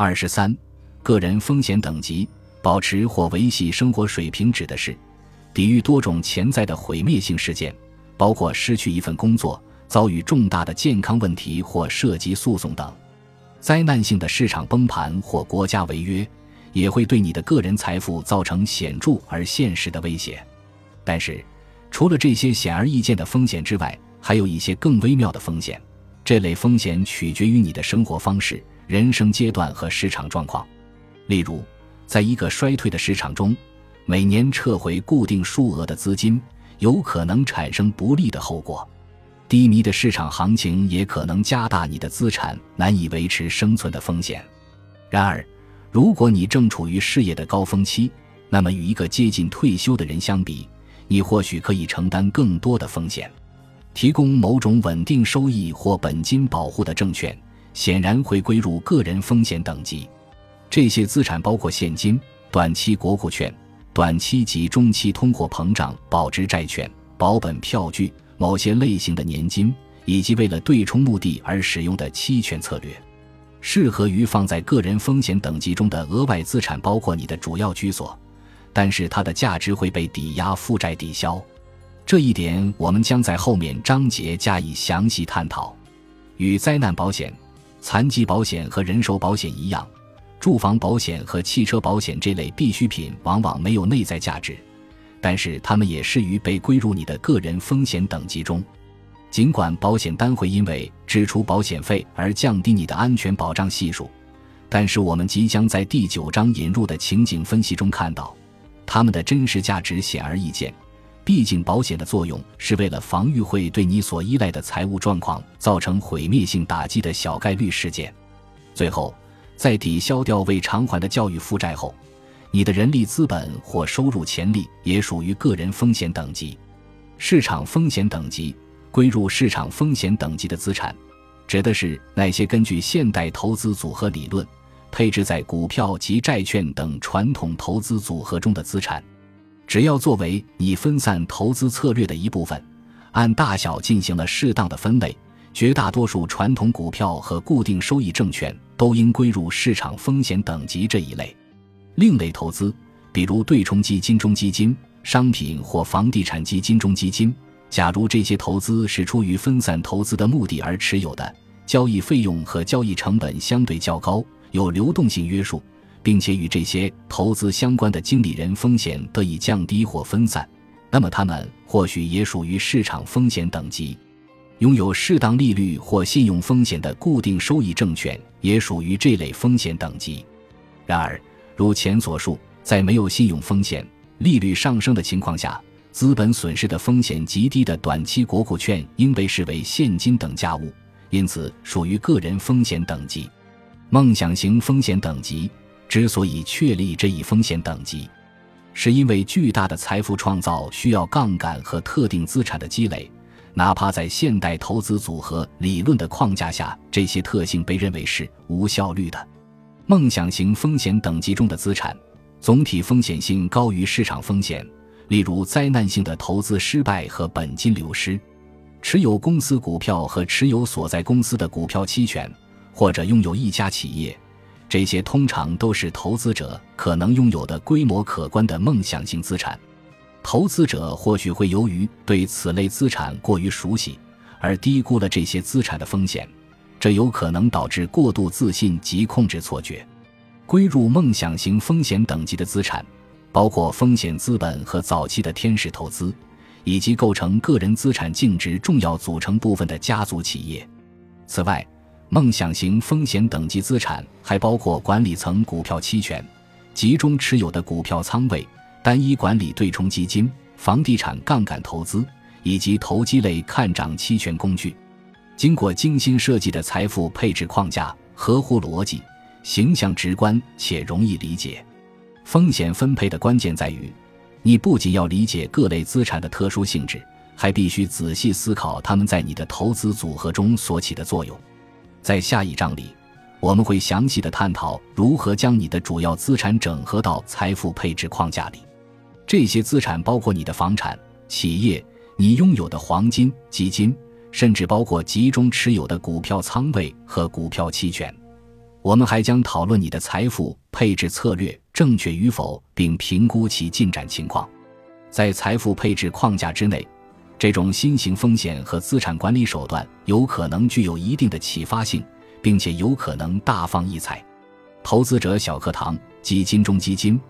二十三，个人风险等级保持或维系生活水平，指的是抵御多种潜在的毁灭性事件，包括失去一份工作、遭遇重大的健康问题或涉及诉讼等。灾难性的市场崩盘或国家违约，也会对你的个人财富造成显著而现实的威胁。但是，除了这些显而易见的风险之外，还有一些更微妙的风险。这类风险取决于你的生活方式、人生阶段和市场状况。例如，在一个衰退的市场中，每年撤回固定数额的资金，有可能产生不利的后果。低迷的市场行情也可能加大你的资产难以维持生存的风险。然而，如果你正处于事业的高峰期，那么与一个接近退休的人相比，你或许可以承担更多的风险。提供某种稳定收益或本金保护的证券，显然会归入个人风险等级。这些资产包括现金、短期国库券、短期及中期通货膨胀保值债券、保本票据、某些类型的年金，以及为了对冲目的而使用的期权策略。适合于放在个人风险等级中的额外资产包括你的主要居所，但是它的价值会被抵押负债抵消。这一点我们将在后面章节加以详细探讨。与灾难保险、残疾保险和人寿保险一样，住房保险和汽车保险这类必需品往往没有内在价值，但是它们也适于被归入你的个人风险等级中。尽管保险单会因为支出保险费而降低你的安全保障系数，但是我们即将在第九章引入的情景分析中看到，它们的真实价值显而易见。毕竟，保险的作用是为了防御会对你所依赖的财务状况造成毁灭性打击的小概率事件。最后，在抵消掉未偿还的教育负债后，你的人力资本或收入潜力也属于个人风险等级。市场风险等级归入市场风险等级的资产，指的是那些根据现代投资组合理论配置在股票及债券等传统投资组合中的资产。只要作为你分散投资策略的一部分，按大小进行了适当的分类，绝大多数传统股票和固定收益证券都应归入市场风险等级这一类。另类投资，比如对冲基金中基金、商品或房地产基金中基金，假如这些投资是出于分散投资的目的而持有的，交易费用和交易成本相对较高，有流动性约束。并且与这些投资相关的经理人风险得以降低或分散，那么他们或许也属于市场风险等级。拥有适当利率或信用风险的固定收益证券也属于这类风险等级。然而，如前所述，在没有信用风险、利率上升的情况下，资本损失的风险极低的短期国库券应被视为现金等价物，因此属于个人风险等级。梦想型风险等级。之所以确立这一风险等级，是因为巨大的财富创造需要杠杆和特定资产的积累，哪怕在现代投资组合理论的框架下，这些特性被认为是无效率的。梦想型风险等级中的资产，总体风险性高于市场风险，例如灾难性的投资失败和本金流失。持有公司股票和持有所在公司的股票期权，或者拥有一家企业。这些通常都是投资者可能拥有的规模可观的梦想性资产。投资者或许会由于对此类资产过于熟悉，而低估了这些资产的风险，这有可能导致过度自信及控制错觉。归入梦想型风险等级的资产，包括风险资本和早期的天使投资，以及构成个人资产净值重要组成部分的家族企业。此外，梦想型风险等级资产还包括管理层股票期权、集中持有的股票仓位、单一管理对冲基金、房地产杠杆投资以及投机类看涨期权工具。经过精心设计的财富配置框架合乎逻辑、形象直观且容易理解。风险分配的关键在于，你不仅要理解各类资产的特殊性质，还必须仔细思考它们在你的投资组合中所起的作用。在下一章里，我们会详细的探讨如何将你的主要资产整合到财富配置框架里。这些资产包括你的房产、企业、你拥有的黄金、基金，甚至包括集中持有的股票仓位和股票期权。我们还将讨论你的财富配置策略正确与否，并评估其进展情况。在财富配置框架之内，这种新型风险和资产管理手段有可能具有一定的启发性，并且有可能大放异彩。投资者小课堂：基金中基金，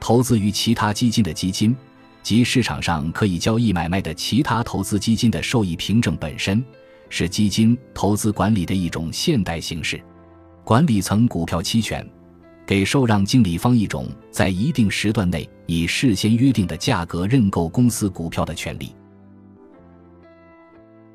投资于其他基金的基金，及市场上可以交易买卖的其他投资基金的受益凭证本身，是基金投资管理的一种现代形式。管理层股票期权，给受让经理方一种在一定时段内以事先约定的价格认购公司股票的权利。